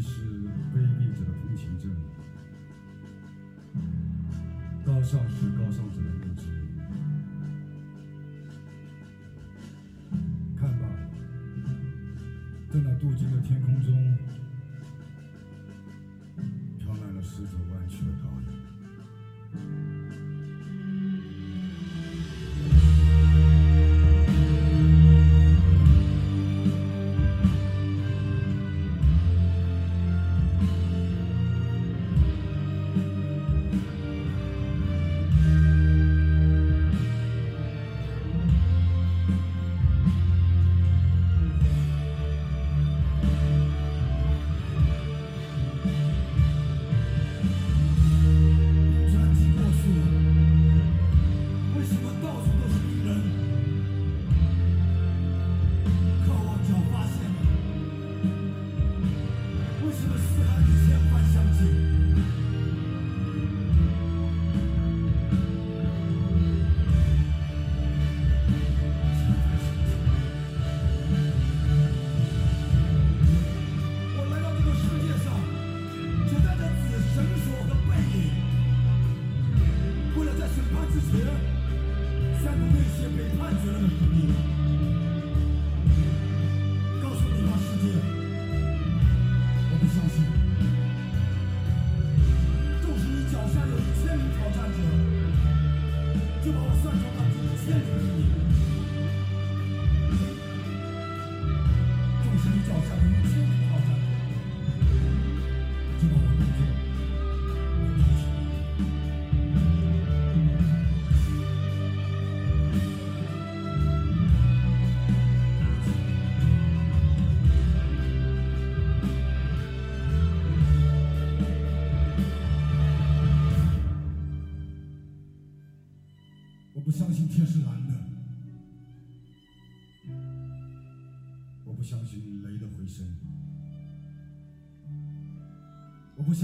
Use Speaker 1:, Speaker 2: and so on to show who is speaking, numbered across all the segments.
Speaker 1: 是卑鄙者的通行证，高尚是高尚者的墓志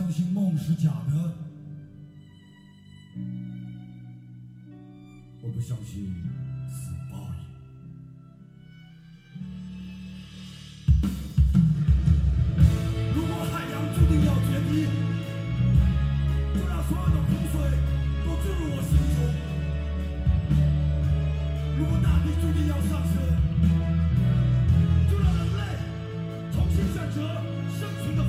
Speaker 2: 相信梦是假的，我不相信死报应。如果海洋注定要决堤，就让所有的洪水都注入我心中。如果大地注定要上升，就让人类重新选择生存的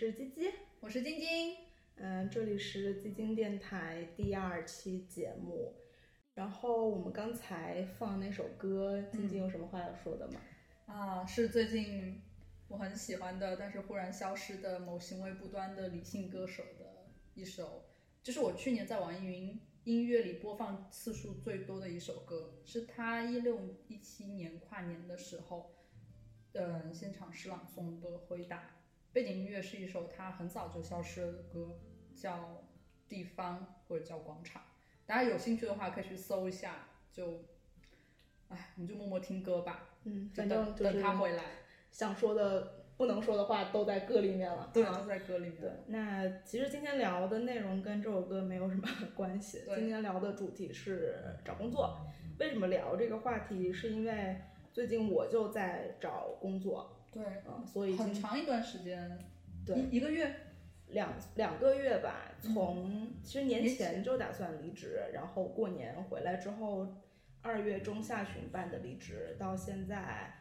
Speaker 2: 是
Speaker 3: 鸡鸡，
Speaker 4: 我是晶晶。
Speaker 3: 嗯、这里是鸡精电台第二期节目。然后我们刚才放那首歌，晶晶有什么话要说的吗？
Speaker 4: 啊，是最近我很喜欢的，但是忽然消失的某行为不端的理性歌手的一首，就是我去年在网易云音乐里播放次数最多的一首歌，是他一六一七年跨年的时候，嗯，现场诗朗诵的回答。背景音乐是一首他很早就消失了的歌，叫地方或者叫广场。大家有兴趣的话可以去搜一下，就，哎，你就默默听歌吧，
Speaker 3: 嗯，反正就是
Speaker 4: 他回来。
Speaker 3: 想说的不能说的话都在歌里面了。
Speaker 4: 对，都在歌里面。
Speaker 3: 对，那其实今天聊的内容跟这首歌没有什么 关系。
Speaker 4: 对
Speaker 3: 今天聊的主题是找工作。为什么聊这个话题？是因为最近我就在找工作，
Speaker 4: 对，
Speaker 3: 嗯，所以
Speaker 4: 很长一段时间，
Speaker 3: 对
Speaker 4: 一一个月。
Speaker 3: 两两个月吧，从其实年
Speaker 4: 年
Speaker 3: 前就打算离职，然后过年回来之后，二月中下旬办的离职，到现在，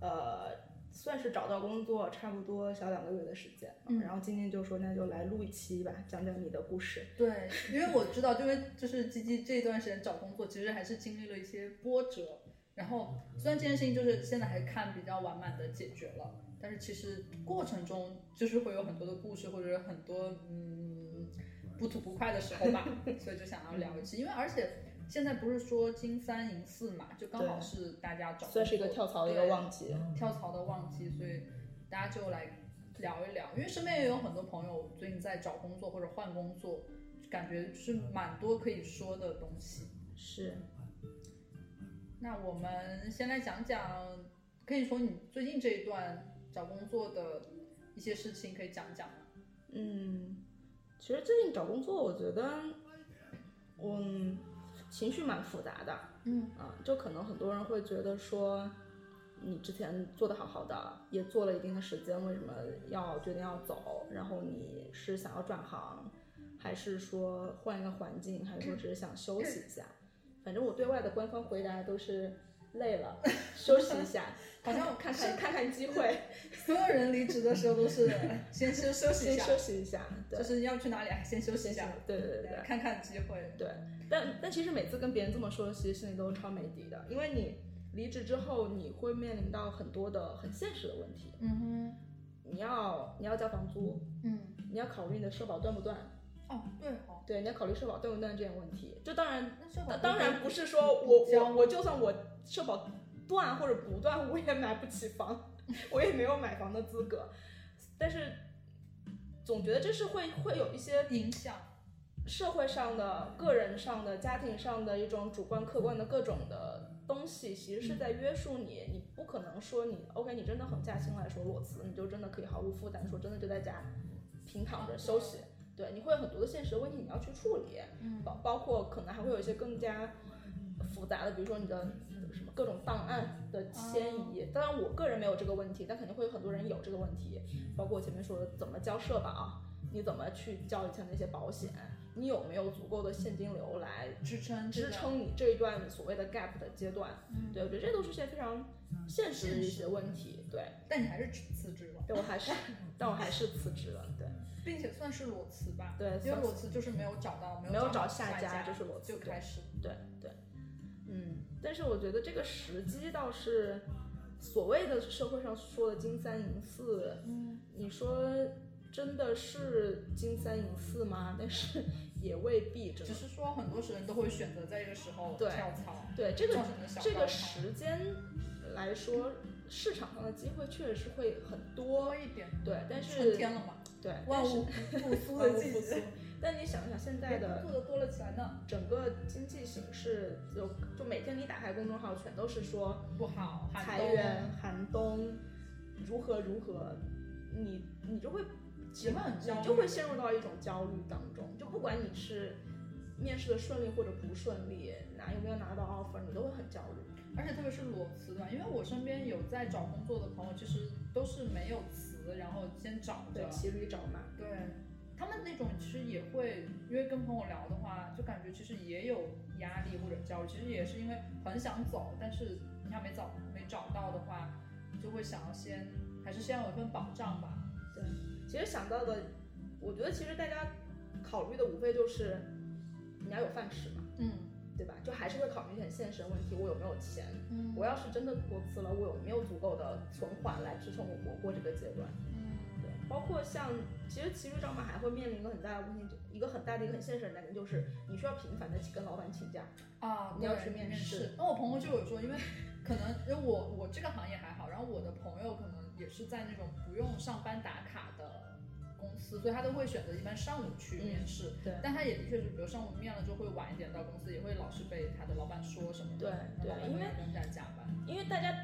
Speaker 3: 呃，算是找到工作差不多小两个月的时间。
Speaker 4: 嗯
Speaker 3: 然后今天就说那就来录一期吧，讲讲你的故事。
Speaker 4: 对，因为我知道，因为就是吉吉这段时间找工作，其实还是经历了一些波折。然后虽然这件事情就是现在还看比较完满的解决了，但是其实过程中就是会有很多的故事，或者是很多嗯不吐不快的时候吧，所以就想要聊一期。因为而且现在不是说金三银四嘛，就刚好是大家找
Speaker 3: 算是一个跳槽的一个旺季。
Speaker 4: 跳槽的旺季，所以大家就来聊一聊。因为身边也有很多朋友最近在找工作或者换工作，感觉是蛮多可以说的东西。
Speaker 3: 是，
Speaker 4: 那我们先来讲讲，可以说你最近这一段找工作的一些事情，可以讲讲吗？
Speaker 3: 嗯，其实最近找工作，我觉得，嗯，情绪蛮复杂的。
Speaker 4: 嗯
Speaker 3: 啊，就可能很多人会觉得说，你之前做的好好的，也做了一定的时间，为什么要决定要走？然后你是想要转行，还是说换一个环境，还是说只是想休息一下？反正我对外的官方回答都是累了，休息一下，
Speaker 4: 好像我
Speaker 3: 看看看看机会，
Speaker 4: 所有人离职的时候都是 先休休息一
Speaker 3: 先
Speaker 4: 下，
Speaker 3: 休息一下，对
Speaker 4: 就，是要去哪里，哎，先休息一下，
Speaker 3: 对对对对。
Speaker 4: 看看机会。
Speaker 3: 对，但但其实每次跟别人这么说，其实心里都超没底的，因为你离职之后，你会面临到很多的很现实的问题。
Speaker 4: 嗯哼
Speaker 3: 你要你要交房租，
Speaker 4: 嗯，
Speaker 3: 你要考虑你的社保断不断，
Speaker 4: 哦，对哦，
Speaker 3: 对，你要考虑社保断不断这件问题。这当然，
Speaker 4: 那社保
Speaker 3: 当然不是说我我我就算我社保断或者不断，我也买不起房，我也没有买房的资格。但是总觉得这是会会有一些
Speaker 4: 影响。
Speaker 3: 社会上的、个人上的、家庭上的一种主观、客观的各种的东西，其实是在约束你。你不可能说你 OK，你真的狠下心来说裸辞，你就真的可以毫无负担，说真的就在家平躺着休息。对，你会有很多的现实的问题你要去处理，
Speaker 4: 嗯
Speaker 3: 包包括可能还会有一些更加复杂的，比如说你的什么各种档案的迁移。当然，我个人没有这个问题，但肯定会有很多人有这个问题。包括我前面说的怎么交社保，你怎么去交以前那些保险，你有没有足够的现金流来
Speaker 4: 支撑
Speaker 3: 支撑你这一段所谓的 gap 的阶段？
Speaker 4: 嗯
Speaker 3: 对，我觉得这都是些非常现实的一些问题。对，
Speaker 4: 但你还是辞职了，
Speaker 3: 对我还是，但我还是辞职了。对，
Speaker 4: 并且算是裸辞吧。
Speaker 3: 对
Speaker 4: 因为
Speaker 3: 算
Speaker 4: 裸辞就是没有找到，
Speaker 3: 没有找
Speaker 4: 有到
Speaker 3: 下
Speaker 4: 家，
Speaker 3: 就是裸辞
Speaker 4: 就开始。
Speaker 3: 对对，嗯，但是我觉得这个时机倒是所谓的社会上说的金三银四，
Speaker 4: 嗯，
Speaker 3: 你说真的是金三银四吗？但是 也未必，
Speaker 4: 只是说很多人都会选择在这个时候
Speaker 3: 对
Speaker 4: 跳槽，
Speaker 3: 对这个这个时间来说，市场上的机会确实是会很多
Speaker 4: 多，一点。
Speaker 3: 对，但
Speaker 4: 春
Speaker 3: 是
Speaker 4: 天了嘛，
Speaker 3: 对，
Speaker 4: 万物复苏
Speaker 3: 万
Speaker 4: 的季节。
Speaker 3: 但你想一想，现在的
Speaker 4: 做的多了起来呢，
Speaker 3: 整个经济形势，就就每天你打开公众号，全都是说
Speaker 4: 不好，
Speaker 3: 裁员、寒冬如何如何，你你就会
Speaker 4: 也会很焦虑
Speaker 3: 你就会陷入到一种焦虑当中。就不管你是面试的顺利或者不顺利，拿有没有拿到 offer，你都会很焦虑。
Speaker 4: 而且特别是裸辞的，因为我身边有在找工作的朋友，其实都是没有辞，然后先找着
Speaker 3: 对，，骑驴找马。
Speaker 4: 对他们那种其实也会，因为跟朋友聊的话，就感觉其实也有压力或者焦虑，其实也是因为很想走，但是你还没找没找到的话，就会想要先还是先有一份保障吧。
Speaker 3: 对，其实想到的，我觉得其实大家考虑的无非就是你要有饭吃嘛，
Speaker 4: 嗯
Speaker 3: 对吧？就还是会考虑一些很现实的问题，我有没有钱？
Speaker 4: 嗯
Speaker 3: 我要是真的裸辞了，我有没有足够的存款来支撑我活过这个阶段？
Speaker 4: 嗯
Speaker 3: 对，包括像其实骑驴找马还会面临一个很大的问题，就一个很大的一个很现实的难点，就是你需要频繁的去跟老板请假。
Speaker 4: 啊，
Speaker 3: 你要
Speaker 4: 对
Speaker 3: 去面试
Speaker 4: 试。那我朋友就有说，因为可能因为我我这个行业还好，然后我的朋友可能也是在那种不用上班打卡的公司，所以他都会选择一般上午去面试。
Speaker 3: 对
Speaker 4: 但他也的确是，比如上午面了之后会晚一点到公司，也会老是被他的老板说什么的。
Speaker 3: 对对因为
Speaker 4: 会让大家加班。
Speaker 3: 因为大家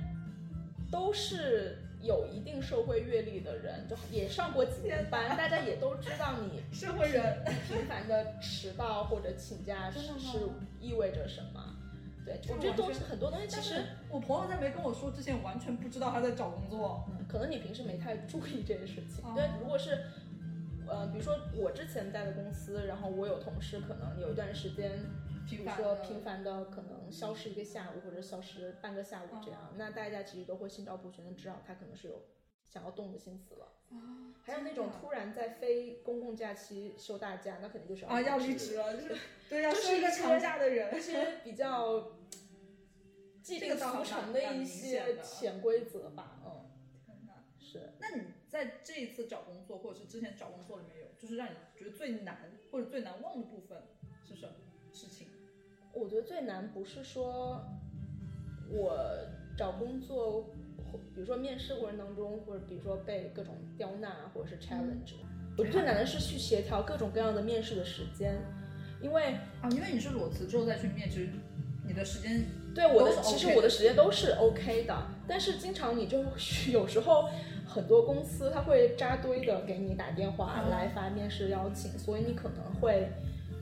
Speaker 3: 都是有一定社会阅历的人，就也上过几年班，大家也都知道你
Speaker 4: 社会人，
Speaker 3: 频繁的迟到或者请假是意味着什么。对，
Speaker 4: 这
Speaker 3: 我觉得都
Speaker 4: 个完全
Speaker 3: 是很多东西，其实
Speaker 4: 我朋友在没跟我说之前，完全不知道他在找工作。
Speaker 3: 嗯可能你平时没太注意这件事情。
Speaker 4: 哦
Speaker 3: 对，如果是，呃，比如说我之前在的公司，然后我有同事可能有一段时间，比如说
Speaker 4: 频繁
Speaker 3: 的可能消失一个下午或者消失半个下午这样，那大家其实都会心照不宣的知道他可能是有想要动的心思了。还有那种突然在非公共假期休大假，那肯定就是
Speaker 4: 啊，要离
Speaker 3: 离
Speaker 4: 职了，就是对，要
Speaker 3: 就是
Speaker 4: 休一个长假的人
Speaker 3: 一。些比较 既定俗成的一些潜规则吧。
Speaker 4: 在这一次找工作，或者是之前找工作里面有，就是让你觉得最难或者最难忘的部分是什么事情？
Speaker 3: 我觉得最难不是说我找工作，或比如说面试过程当中，或者比如说被各种刁难啊，或者是 challenge。我觉得最难的是去协调各种各样的面试的时间，因为
Speaker 4: 啊，因为你是裸辞之后再去面，试你的时间
Speaker 3: 对我的其实我的时间都是 OK 的，但是经常你就有时候很多公司他会扎堆的给你打电话
Speaker 4: 嗯。
Speaker 3: 来发面试邀请，所以你可能会，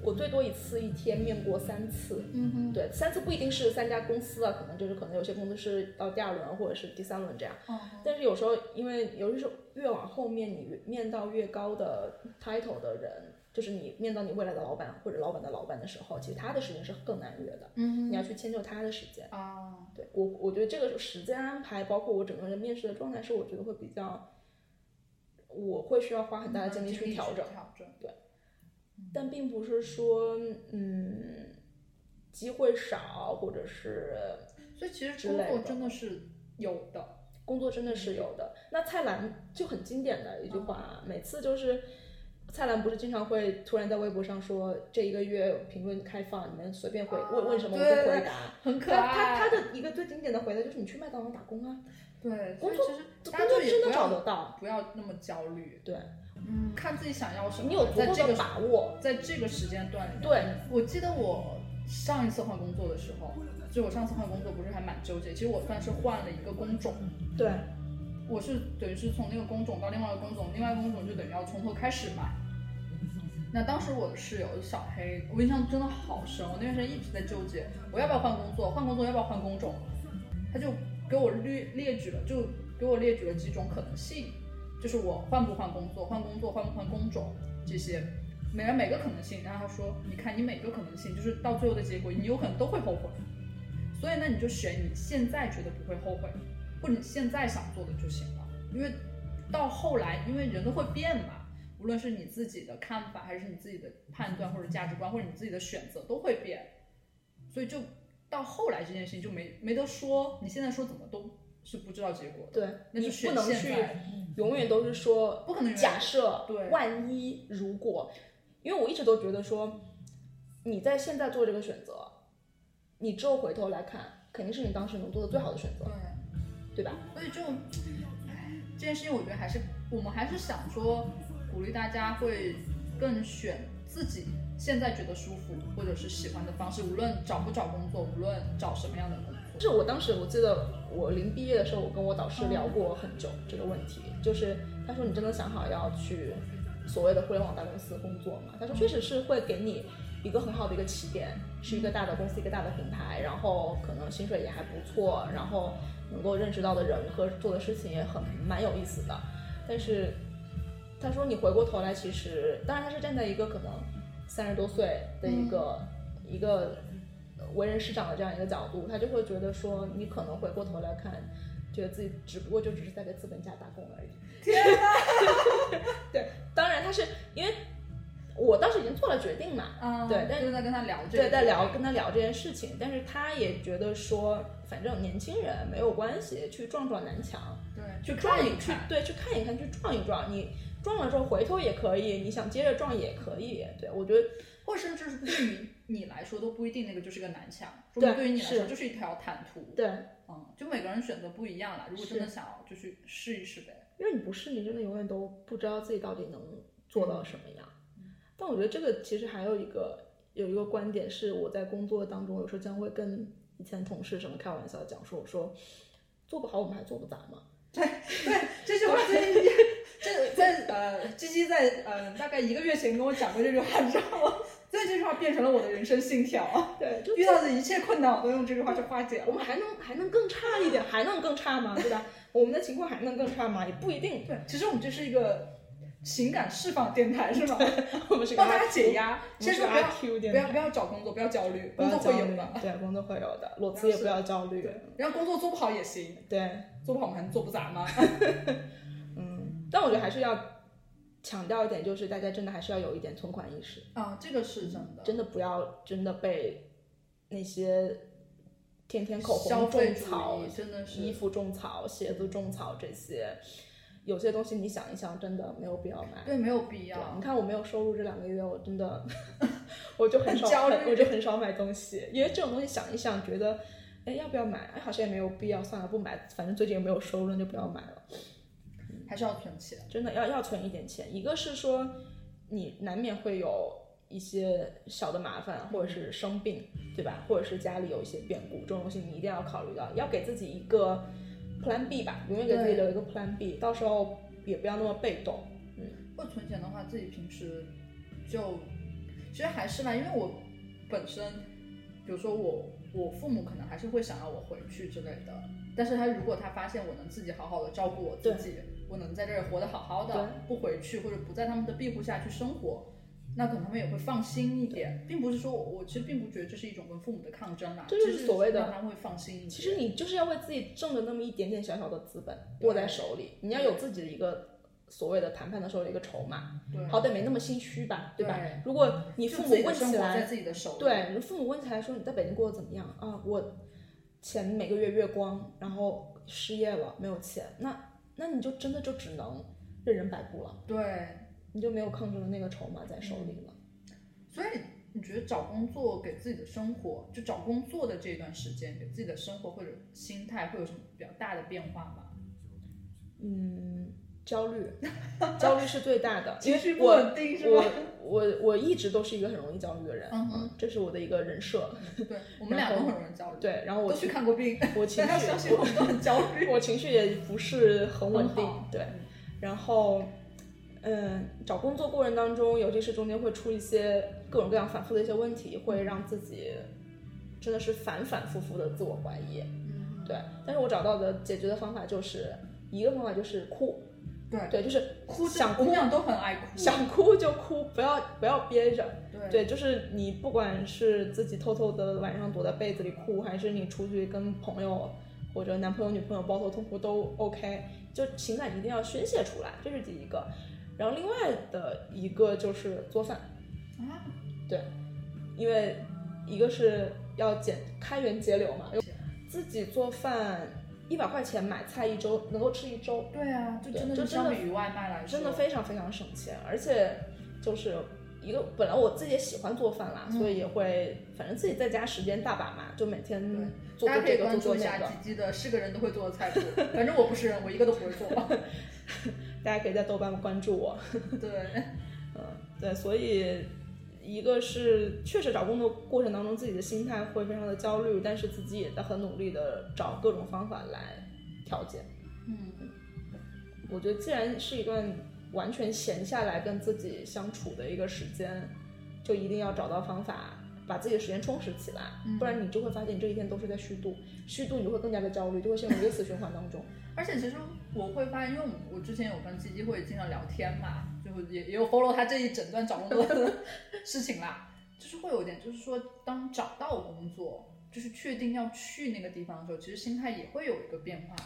Speaker 3: 我最多一次一天面过三次，
Speaker 4: 嗯哼，
Speaker 3: 对，三次不一定是三家公司啊，可能就是可能有些公司是到第二轮或者是第三轮这样。
Speaker 4: 哦。
Speaker 3: 但是有时候，因为有的时候越往后面，你越面到越高的 title 的人，就是你面到你未来的老板或者老板的老板的时候，其实他的时间是更难约的，
Speaker 4: 嗯
Speaker 3: 你要去迁就他的时间。
Speaker 4: 啊，
Speaker 3: 对我，我觉得这个时间安排，包括我整个人面试的状态，是我觉得会比较，我会需要花很大的精力去调整。
Speaker 4: 调整对。
Speaker 3: 但并不是说，嗯，机会少，或者是
Speaker 4: 所以其实工作真的是有的。
Speaker 3: 工作真的是有的。那蔡澜就很经典的一句话，每次就是蔡澜不是经常会突然在微博上说，这一个月评论开放，你们随便回、问问什么我都回答。
Speaker 4: 很可
Speaker 3: 他
Speaker 4: 爱。
Speaker 3: 他他的一个最经典的回答就是你去麦当劳打工啊，
Speaker 4: 对
Speaker 3: 工作
Speaker 4: 所以其实
Speaker 3: 工
Speaker 4: 大家就也
Speaker 3: 作真的找得到。
Speaker 4: 不要那么焦虑，
Speaker 3: 对
Speaker 4: 嗯，看自己想要什么，
Speaker 3: 你有足够的把握，
Speaker 4: 在这个时间段里面，
Speaker 3: 对，
Speaker 4: 我记得我上一次换工作的时候，就我上次换工作不是还蛮纠结，其实我算是换了一个工种，
Speaker 3: 对
Speaker 4: 我是等于是从那个工种到另外一个工种，另外一个工种就等于要从头开始嘛。那当时我的室友小黑，我印象真的好深，我那段时间一直在纠结，我要不要换工作，换工作要不要换工种，他就给我列列举了，就给我列举了几种可能性，就是我换不换工作，换工作换不换工种这些，每人每个可能性，然后他说，你看你每个可能性，就是到最后的结果，你有可能都会后悔，所以呢，你就选你现在觉得不会后悔，或者你现在想做的就行了，因为到后来，因为人都会变嘛。无论是你自己的看法，还是你自己的判断或者价值观，或者你自己的选择都会变，所以就到后来这件事情就没没得说，你现在说怎么都是不知道结果的，
Speaker 3: 对，你
Speaker 4: 那就选
Speaker 3: 不能去永远都是说
Speaker 4: 不可能
Speaker 3: 假设，
Speaker 4: 对
Speaker 3: 万一如果，因为我一直都觉得说，你在现在做这个选择，你之后回头来看，肯定是你当时能做的最好的选择，
Speaker 4: 对，
Speaker 3: 对吧？
Speaker 4: 所以就，唉，这件事情我觉得还是我们还是想说，鼓励大家会更选自己现在觉得舒服或者是喜欢的方式，无论找不找工作，无论找什么样的工作。
Speaker 3: 就是我当时我记得我临毕业的时候，我跟我导师聊过很久这个问题，就是他说你真的想好要去所谓的互联网大公司工作吗？他说确实是会给你一个很好的一个起点，是一个大的公司，一个大的品牌，然后可能薪水也还不错，然后能够认识到的人和做的事情也很蛮有意思的。但是他说你回过头来，其实当然他是站在一个可能三十多岁的一个、一个呃为人师长的这样一个角度，他就会觉得说你可能回过头来看，觉得自己只不过就只是在给资本家打工而已。
Speaker 4: 天哪！
Speaker 3: 对，当然他是因为我当时已经做了决定嘛，
Speaker 4: 啊，
Speaker 3: 对但
Speaker 4: 就是在跟他聊这个，
Speaker 3: 对，在聊跟他聊这件事情，但是他也觉得说，反正年轻人没有关系，去撞撞南墙，
Speaker 4: 对，
Speaker 3: 去
Speaker 4: 去
Speaker 3: 撞一去
Speaker 4: 看一看，
Speaker 3: 对，去看一看，去撞一撞，你撞了之后回头也可以，你想接着撞也可以，对我觉得
Speaker 4: 或甚至是对于你来说都不一定那个就是个南墙，
Speaker 3: 对
Speaker 4: 对于你来说就是一条坦途。
Speaker 3: 对，
Speaker 4: 嗯，就每个人选择不一样了。如果真的想要，就去试一试呗。
Speaker 3: 因为你不试，你真的永远都不知道自己到底能做到什么样。但我觉得这个其实还有一个有一个观点是，我在工作当中有时候将会跟以前同事什么开玩笑讲说，我说做不好我们还做不砸吗？
Speaker 4: 对对，这句话最近这在呃，鸡鸡在呃大概一个月前跟我讲过这句话，你知道吗？所以这句话变成了我的人生信条，
Speaker 3: 对，就
Speaker 4: 遇到的一切困难我都用这句话去化解了。
Speaker 3: 我们还能还能更差一点，还能更差吗？对吧？我们的情况还能更差吗？也不一定。
Speaker 4: 对，其实我们这是一个情感释放电台，是吗？
Speaker 3: 我们是
Speaker 4: 帮大家解压。先说不要不要不要找工作，不要焦虑，工作会有的。
Speaker 3: 对，工作会有的，裸辞也不要焦虑。
Speaker 4: 然后工作做不好也行，
Speaker 3: 对，
Speaker 4: 做不好我们还能做不砸吗？
Speaker 3: 嗯，但我觉得还是要强调一点，就是大家真的还是要有一点存款意识，
Speaker 4: 啊，这个是真的。
Speaker 3: 真的不要真的被那些天天口红种草、
Speaker 4: 真的是
Speaker 3: 衣服种草、鞋子种草这些，有些东西你想一想，真的没有必要买。
Speaker 4: 对，没有必，要
Speaker 3: 你。看我没有收入这两个月，我真的 我就很少我就很少买东西，因为这种东西想一想，觉得哎要不要买？哎好像也没有必要，算了不买，反正最近也没有收入，那就不要买了。
Speaker 4: 还是要存钱。
Speaker 3: 真的要要存一点钱，一个是说你难免会有一些小的麻烦，或者是生病，对吧？或者是家里有一些变故，这种东西你一定要考虑到，要给自己一个 Plan B 吧，永远给自己留一个 Plan B，到时候也不要那么被动。
Speaker 4: 嗯，不存钱的话，自己平时就其实还是吧，因为我本身，比如说我我父母可能还是会想要我回去之类的，但是他如果他发现我能自己好好的照顾我自己，我能在这儿活得好好的，不回去或者不在他们的庇护下去生活。那可能他们也会放心一点，并不是说我我其实并不觉得这是一种跟父母的抗争啦，
Speaker 3: 这就是所谓的
Speaker 4: 让他们会放心一点。
Speaker 3: 其实你就是要为自己挣的那么一点点小小的资本握在手里，你要有自己的一个所谓的谈判的时候的一个筹码，
Speaker 4: 对
Speaker 3: 好歹没那么心虚吧，对吧？
Speaker 4: 对
Speaker 3: 如果你父母问起来
Speaker 4: 在，自己的手，
Speaker 3: 对，你父母问起来说你在北京过得怎么样啊？我钱每个月月光，然后失业了，没有钱，那那你就真的就只能任人摆布了，
Speaker 4: 对，
Speaker 3: 你就没有抗争的那个筹码在手里了。
Speaker 4: 所以你觉得找工作给自己的生活，就找工作的这段时间，给自己的生活或者心态会有什么比较大的变化吗？
Speaker 3: 嗯，焦虑，焦虑是最大的，
Speaker 4: 情绪不稳定是吧？
Speaker 3: 我我我一直都是一个很容易焦虑的人，
Speaker 4: 嗯哼
Speaker 3: 这是我的一个人设。
Speaker 4: 对 我们俩都很容易焦虑，
Speaker 3: 对，然后我
Speaker 4: 都去看过病，
Speaker 3: 我情绪
Speaker 4: 我们都很焦虑。
Speaker 3: 我情绪也不是很稳定，对，然后，嗯，找工作过程当中，尤其是中间会出一些各种各样反复的一些问题，会让自己真的是反反复复的自我怀疑，
Speaker 4: 嗯，
Speaker 3: 对。但是我找到的解决的方法就是一个方法就是哭，
Speaker 4: 对，
Speaker 3: 对，就是
Speaker 4: 哭
Speaker 3: 想哭
Speaker 4: 我们俩都很爱哭，
Speaker 3: 想哭就哭，不要不要憋着，
Speaker 4: 对。
Speaker 3: 对，就是你不管是自己偷偷的晚上躲在被子里哭，还是你出去跟朋友或者男朋友、女朋友抱头痛哭都 OK，就情感一定要宣泄出来，这是第一个。然后另外的一个就是做饭，
Speaker 4: 啊，对
Speaker 3: 因为一个是要减开源节流嘛，自己做饭一百块钱买菜一周能够吃一周，
Speaker 4: 对啊，就真的
Speaker 3: 就真的
Speaker 4: 相比于外卖来说，
Speaker 3: 真的非常非常省钱，而且就是一个本来我自己也喜欢做饭啦，
Speaker 4: 嗯。
Speaker 3: 所以也会反正自己在家时间大把嘛，就每天
Speaker 4: 对。
Speaker 3: 做这个做
Speaker 4: 关注一下
Speaker 3: 做那个，
Speaker 4: 吉吉的是个人都会做的菜谱，反正我不是人，我一个都不会做。
Speaker 3: 大家可以在豆瓣关注我，
Speaker 4: 对，
Speaker 3: 嗯，对，所以一个是确实找工作过程当中自己的心态会非常的焦虑，但是自己也在很努力的找各种方法来调节。
Speaker 4: 嗯，
Speaker 3: 我觉得既然是一段完全闲下来跟自己相处的一个时间，就一定要找到方法把自己的时间充实起来，
Speaker 4: 嗯
Speaker 3: 不然你就会发现你这一天都是在虚度，虚度你就会更加的焦虑，就会陷入一个死循环当中。
Speaker 4: 而且其实我会发现，因为我之前有跟基基会经常聊天嘛，就也也有 follow 他这一整段找工作的 事情啦，就是会有点，就是说当找到工作，就是确定要去那个地方的时候，其实心态也会有一个变化，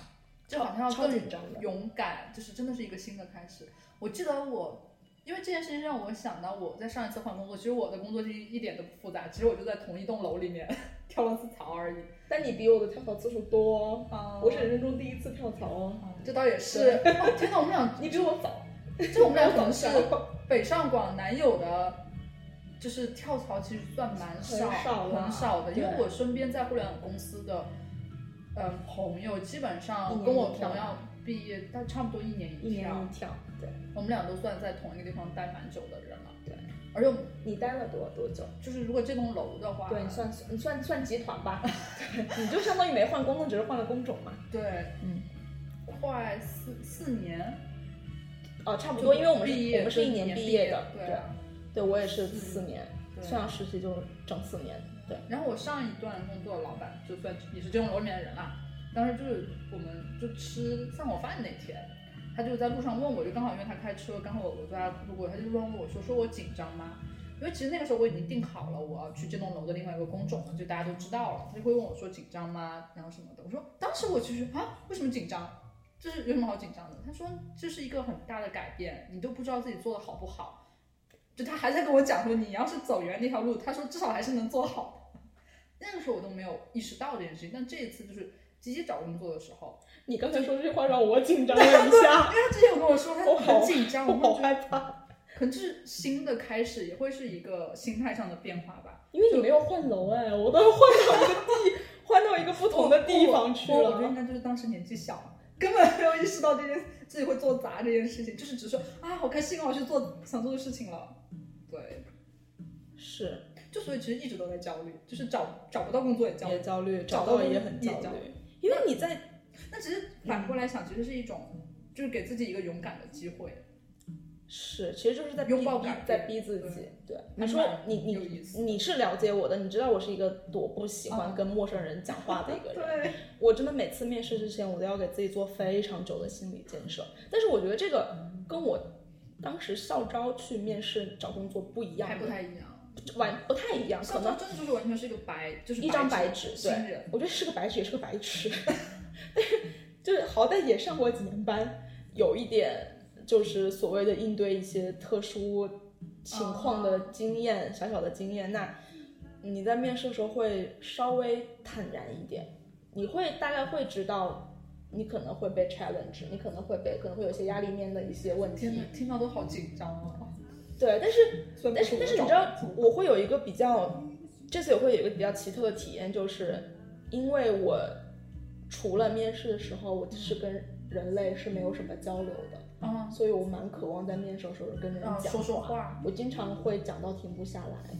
Speaker 4: 就好像要更勇敢，就是真的是一个新的开始。我记得我。因为这件事情让我想到，我在上一次换工作，其实我的工作经历一点都不复杂，其实我就在同一栋楼里面 跳了次槽而已。
Speaker 3: 但你比我的跳槽次数多哦，
Speaker 4: 啊
Speaker 3: 我是人生中第一次跳槽哦，
Speaker 4: 这倒也是。哦，天哪，我们俩
Speaker 3: 你比我早，
Speaker 4: 就我们俩可能是北上广南有的，就是跳槽其实算蛮少
Speaker 3: 很少
Speaker 4: 的，因为我身边在互联网公司的，嗯，朋友基本上跟我同样毕业，但差不多一年
Speaker 3: 一年
Speaker 4: 跳
Speaker 3: 一跳，对
Speaker 4: 我们俩都算在同一个地方待蛮久的人了。
Speaker 3: 对，
Speaker 4: 而且
Speaker 3: 你待了多多久？
Speaker 4: 就是如果这栋楼的话，
Speaker 3: 对你算你算算集团吧，对，你就相当于没换工作，只是换了工种嘛。
Speaker 4: 对，
Speaker 3: 嗯，
Speaker 4: 快四四年，
Speaker 3: 哦，差不多，因为我们是我们是一
Speaker 4: 年毕
Speaker 3: 业的，
Speaker 4: 对啊。
Speaker 3: 对我也是四年，
Speaker 4: 对
Speaker 3: 算上实习就整四年，对，
Speaker 4: 然后我上一段工作的老板就算也是这栋楼里面的人啦，当时就是我们就吃散伙饭那天，他就在路上问我，就刚好因为他开车，刚好我我在路过，他就问我说说我紧张吗？因为其实那个时候我已经定好了我要去这栋楼的另外一个工种了，就大家都知道了，他就会问我说紧张吗？然后什么的，我说当时我其实啊为什么紧张？就是有什么好紧张的？他说这是一个很大的改变，你都不知道自己做的好不好。就他还在跟我讲说，你要是走原来那条路，他说至少还是能做好的。那个时候我都没有意识到这件事情，但这一次就是积极找工作的时候，
Speaker 3: 你刚才说这句话让我紧张了一下
Speaker 4: 因
Speaker 3: 下，
Speaker 4: 为他之前有跟我说他
Speaker 3: 我
Speaker 4: 很紧张，
Speaker 3: 我好害怕，
Speaker 4: 可能就是新的开始也会是一个心态上的变化吧。
Speaker 3: 因为你没有换楼哎，我都要换到一个地，换到一个不同的地方去
Speaker 4: 了我觉得应。该就是当时年纪小，根本没有意识到这件自己会做砸这件事情，就是只说啊好开心哦，我去做想做的事情了。对，
Speaker 3: 是，
Speaker 4: 就所以其实一直都在焦虑，就是找找不到工作也焦虑
Speaker 3: 也。焦虑，
Speaker 4: 找到
Speaker 3: 找到也很焦虑，因为你在
Speaker 4: 那其实反过来想，其实是一种就是给自己一个勇敢的机会。
Speaker 3: 是，其实就是在逼
Speaker 4: 拥抱改变
Speaker 3: 逼在逼自己。对，你说你你你是了解我的，你知道我是一个多不喜欢
Speaker 4: 嗯
Speaker 3: 跟陌生人讲话的一个人。
Speaker 4: 对，
Speaker 3: 我真的每次面试之前，我都要给自己做非常久的心理建设。但是我觉得这个跟我当时校招去面试找工作不一样
Speaker 4: 还，不太一样。
Speaker 3: 完不太一样，可能
Speaker 4: 真的就是完全是一个白，就是
Speaker 3: 一张白
Speaker 4: 纸，新
Speaker 3: 对
Speaker 4: 人。，
Speaker 3: 我觉得是个白纸也是个白痴，但是就是好歹也上过几年班，有一点就是所谓的应对一些特殊情况的经验，小小的经验。那你在面试的时候会稍微坦然一点，你会大概会知道。你可能会被 challenge，你可能会被可能会有一些压力面的一些问题
Speaker 4: 天，听到都好紧张哦。
Speaker 3: 对，但是但是但是你知道，我会有一个比较，这次也会有一个比较奇特的体验，就是因为我除了面试的时候，我是跟人类是没有什么交流的，
Speaker 4: 啊
Speaker 3: 所以我蛮渴望在面试的时候跟人
Speaker 4: 啊，
Speaker 3: 讲
Speaker 4: 说说话。
Speaker 3: 我经常会讲到停不下来，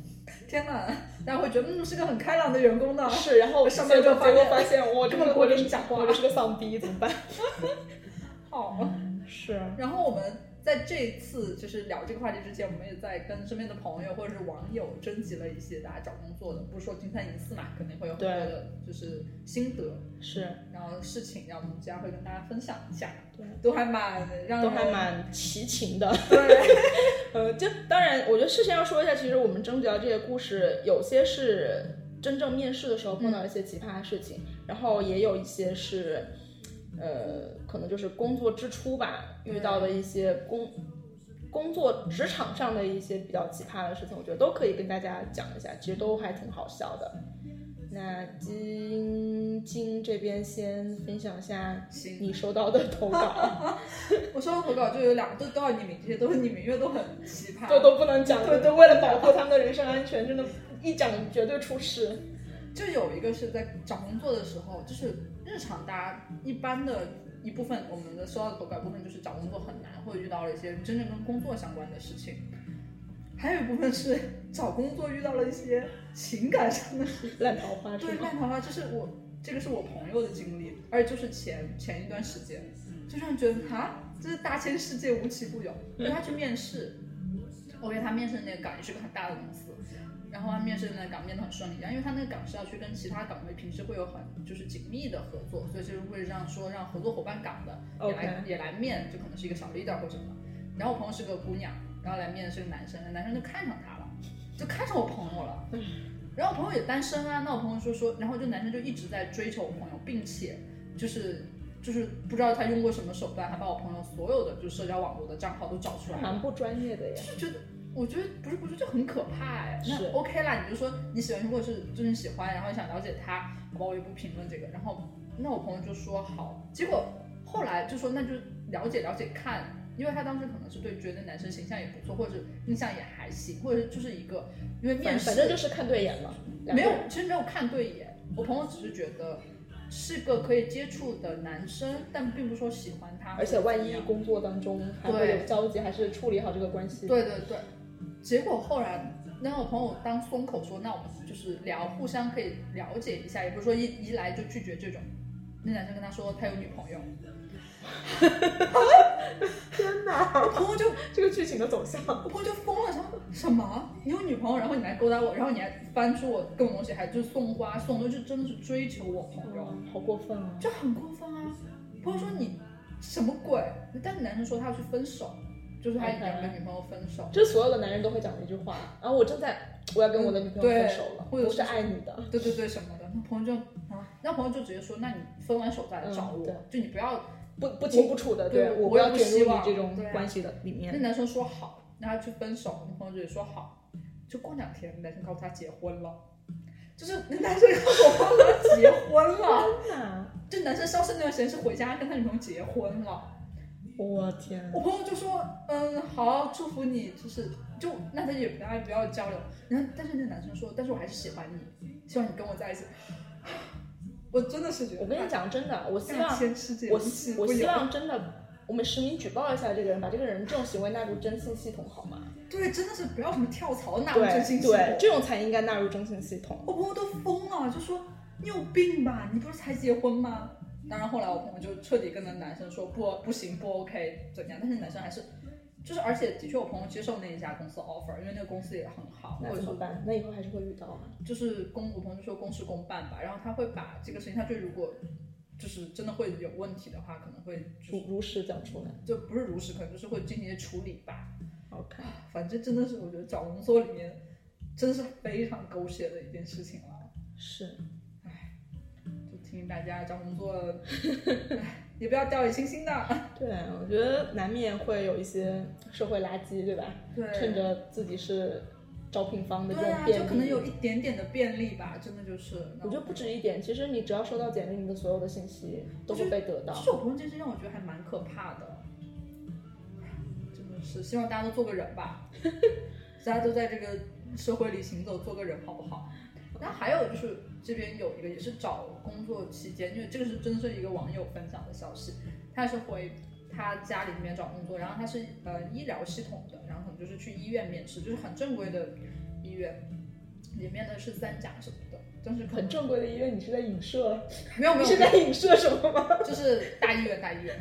Speaker 4: 天哪，大家会觉得嗯是个很开朗的员工呢。
Speaker 3: 是，然后
Speaker 4: 上
Speaker 3: 结果
Speaker 4: 班就发现
Speaker 3: 结果发现我
Speaker 4: 根本不会跟你讲话
Speaker 3: 我就是个丧逼，怎么办？
Speaker 4: 好。
Speaker 3: 是，
Speaker 4: 然后我们在这一次就是聊这个话题之前，我们也在跟身边的朋友或者是网友征集了一些大家找工作的，不是说金三银四嘛，肯定会有很多的就是心得，
Speaker 3: 是，
Speaker 4: 然后事情，然后我们今天会跟大家分享一下，
Speaker 3: 对，
Speaker 4: 都还蛮让
Speaker 3: 都
Speaker 4: 人
Speaker 3: 还蛮齐情的。
Speaker 4: 对，
Speaker 3: 呃，就当然，我觉得事先要说一下，其实我们征集到这些故事，有些是真正面试的时候碰到一些奇葩的事情，然后也有一些是，呃，可能就是工作之初吧遇到的一些工工作职场上的一些比较奇葩的事情，我觉得都可以跟大家讲一下，其实都还挺好笑的。那晶晶这边先分享一下你收到的投稿，
Speaker 4: 我收到投稿就有两个都都要匿名，这些都是匿名，因为都很奇葩。
Speaker 3: 这都不能讲，
Speaker 4: 对
Speaker 3: 对对，为了保护他们的人身安全，真的，一讲绝对出事。
Speaker 4: 就有一个是在找工作的时候，就是日常大家一般的一部分，我们的收到的投稿部分就是找工作很难，或者遇到了一些真正跟工作相关的事情。还有一部分是找工作遇到了一些情感上的。
Speaker 3: 烂桃花
Speaker 4: 对，烂桃花，这是我这个是我朋友的经历，而且就是前前一段时间，就让人觉得啊，这是大千世界无奇不有。因为他去面试我给他面试的那个岗也是个很大的公司，然后他面试的那个岗面得很顺利，然后因为他那个岗是要去跟其他岗位平时会有很就是紧密的合作，所以就是会让说让合作伙伴岗的也来也来面，就可能是一个小 leader 或什么。然后我朋友是个姑娘，然后来面的是个男生，男生就看上她了，就看上我朋友了。然后我朋友也单身啊，那我朋友说说，然后就男生就一直在追求我朋友，并且就是就是不知道他用过什么手段，还把我朋友所有的就社交网络的账号都找出来了，
Speaker 3: 蛮不专业的呀。
Speaker 4: 就是觉得。我觉得不是不是，就很可怕哎。
Speaker 3: 是
Speaker 4: 那 OK 啦，你就说你喜欢，或者是就是喜欢，然后想了解他，好吧，我也不评论这个。然后那我朋友就说好，结果后来就说那就了解了解看，因为他当时可能是对觉得男生形象也不错，或者是印象也还行，或者是就是一个因为面
Speaker 3: 反
Speaker 4: 试
Speaker 3: 反正就是看对眼了，
Speaker 4: 没有，其实没有看对眼。我朋友只是觉得是个可以接触的男生，但并不是说喜欢他，
Speaker 3: 而且万一工作当中还会
Speaker 4: 对
Speaker 3: 有交集，还是处理好这个关系。
Speaker 4: 对对对，结果后来，那我朋友当松口说，那我们就是聊，互相可以了解一下，也不是说一一来就拒绝这种。那男生跟他说他有女朋友，
Speaker 3: 天哪，
Speaker 4: 我朋友就
Speaker 3: 这个剧情的走向，
Speaker 4: 我朋友就疯了，说什么？你有女朋友，然后你来勾搭我，然后你还翻出我各种东西，还就是送花送的，就真的是追求我朋友，
Speaker 3: 好过分啊！
Speaker 4: 就很过分啊！朋友说你什么鬼？但是男生说他要去分手，就是他
Speaker 3: OK
Speaker 4: 两个女朋友分手。
Speaker 3: 这所有的男人都会讲的一句话，然后我正在我要跟我的女朋友分手了，
Speaker 4: 对或者是
Speaker 3: 爱你的。
Speaker 4: 对对对，什么的，那朋友就啊，那朋友就直接说，那你分完手再来找我，
Speaker 3: 嗯
Speaker 4: 就你不要。
Speaker 3: 不不清不楚的，
Speaker 4: 对
Speaker 3: 我
Speaker 4: 我不
Speaker 3: 不要卷入你这种关系的里面。
Speaker 4: 那男生说好，那他去分手，那朋友就也说好，就过两天，男生告诉他结婚了，就是那男生告诉他结婚了，
Speaker 3: 天哪！
Speaker 4: 这男生消失那段时间是回家跟他女朋友结婚了，
Speaker 3: 我天
Speaker 4: 我朋友就说，嗯，好，祝福你，就是就那他也大家不要交流，然后但是那男生说，但是我还是喜欢你，希望你跟我在一起。我真的是觉得，
Speaker 3: 我跟你，讲真的，我希
Speaker 4: 大
Speaker 3: 望我希望真的，我们实名举报一下这个人，把这个人这种行为纳入征信系统好吗？
Speaker 4: 对，真的是不要什么跳槽纳入征信系统
Speaker 3: 对，这种才应该纳入征信系统。
Speaker 4: 我朋友都疯了，就说你有病吧？你不是才结婚吗？当然后来我朋友就彻底跟那男生说不不行不 OK 怎样，但是男生还是就是而且的确我朋友接受那一家公司 offer，因为那个公司也很好，
Speaker 3: 那怎么办？那以后还是会遇到吗？
Speaker 4: 就是公我朋友就说公事公办吧，然后他会把这个事情，他就如果就是真的会有问题的话，可能会
Speaker 3: 如如实讲出来。
Speaker 4: 就不是如实，可能就是会进行一些处理吧。
Speaker 3: OK，
Speaker 4: 反正真的是我觉得找工作里面真的是非常狗血的一件事情了。
Speaker 3: 是
Speaker 4: 就提醒大家找工作，唉也不要掉以轻心的。
Speaker 3: 对，我觉得难免会有一些社会垃圾，对吧？
Speaker 4: 对，
Speaker 3: 趁着自己是招聘方的这种便利，
Speaker 4: 就可能有一点点的便利吧，真的就是。
Speaker 3: 我觉得不止一点，其实你只要收到简历，你的所有的信息都会被得到
Speaker 4: 其。实我朋友这件事让我觉得还蛮可怕的，真的是希望大家都做个人吧，大家都在这个社会里行走，做个人好不好？然后还有就是这边有一个也是找工作期间，因为这个是真的是一个网友分享的消息，他是回他家里面找工作，然后他是呃医疗系统的，然后可能就是去医院面试，就是很正规的医院，里面的是三甲什么的，但是
Speaker 3: 很正规的医院，你是在影射？
Speaker 4: 没有没有
Speaker 3: 是在影射什么吗
Speaker 4: 就是大医院大医院。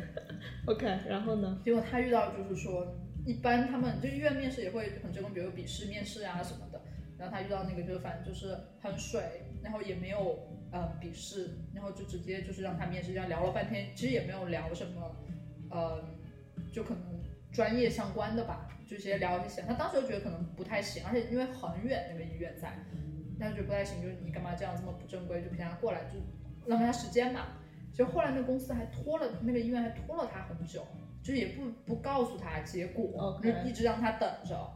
Speaker 3: ？OK，然后呢？
Speaker 4: 结果他遇到就是说，一般他们就医院面试也会很正规，比如笔试面试啊什么的。然后他遇到那个就是反正就是很水，然后也没有呃笔试，然后就直接就是让他面试，这样聊了半天，其实也没有聊什么，呃，就可能专业相关的吧，就直接聊这些。他当时就觉得可能不太行，而且因为很远那个医院在，他就觉得不太行，就是你干嘛这样这么不正规，就平常过来就浪费他时间嘛。其实后来那个公司还拖了，那个医院还拖了他很久，就是也不不告诉他结果一直让他等着，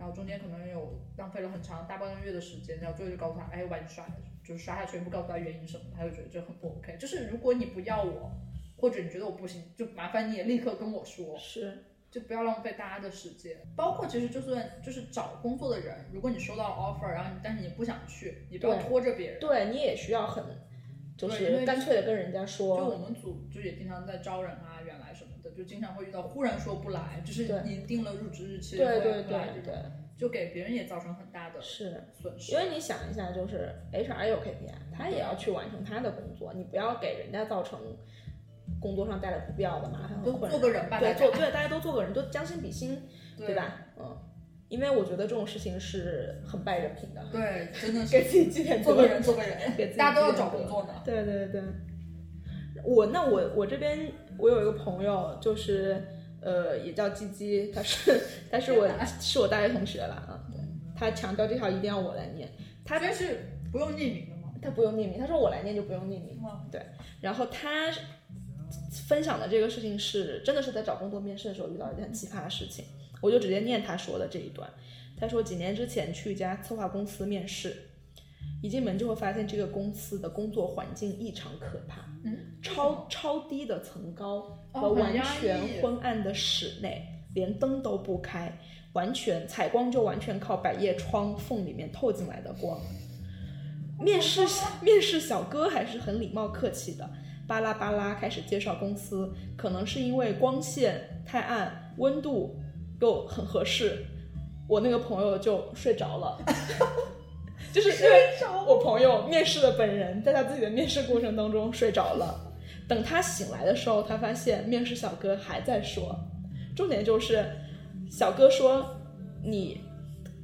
Speaker 4: 然后中间可能有浪费了很长大半个月的时间，然后最后就告诉他，哎，我把你刷，就是刷下去，不告诉他原因什么，他就觉得这很不 OK。就是如果你不要我，或者你觉得我不行，就麻烦你也立刻跟我说，
Speaker 3: 是
Speaker 4: 就不要浪费大家的时间。包括其实就算就是找工作的人，如果你收到了 offer，然后你但是你不想去，你不要拖着别人。
Speaker 3: 对你也需要很，就是干脆的跟人家说
Speaker 4: 就我，们组就也经常在招人啊，就经常会遇到忽然说不来，就是
Speaker 3: 对
Speaker 4: 你定了入职日期，
Speaker 3: 对对对对，
Speaker 4: 就给别人也造成很大的
Speaker 3: 是。
Speaker 4: 损失。
Speaker 3: 因为你想一下，就是 HR 有 KPI，他也要去完成他的工作，你不要给人家造成工作上带来不必要的麻烦
Speaker 4: 都。做个人吧
Speaker 3: 对，做对大家都做个人，都将心比心，对？吧？嗯，因为我觉得这种事情是很败人品的，
Speaker 4: 对，真的 是给
Speaker 3: 自己积点德
Speaker 4: 做个人，做个人
Speaker 3: 给自，己
Speaker 4: 大家都要找工作呢。
Speaker 3: 对对对，我那我我这边我有一个朋友，就是呃也叫鸡鸡，他是他是我是我大学同学了啊，对，他强调这条一定要我来念，他
Speaker 4: 这是不用匿名的吗？
Speaker 3: 他不用匿名，他说我来念就不用匿名，
Speaker 4: 哇
Speaker 3: 对，然后他分享的这个事情是真的是在找工作面试的时候遇到一件很奇葩的事情，我就直接念他说的这一段，他说几年之前去一家策划公司面试。一进门就会发现这个公司的工作环境异常可怕，
Speaker 4: 嗯，
Speaker 3: 超超低的层高
Speaker 4: 哦
Speaker 3: 和完全昏暗的室内，连灯都不开，完全采光就完全靠百叶窗缝里面透进来的光。面试面试小哥还是很礼貌客气的，巴拉巴拉开始介绍公司，可能是因为光线太暗，温度又很合适，我那个朋友就睡着了。就是因为我朋友面试的本人在他自己的面试过程当中睡着了，等他醒来的时候，他发现面试小哥还在说，重点就是小哥说你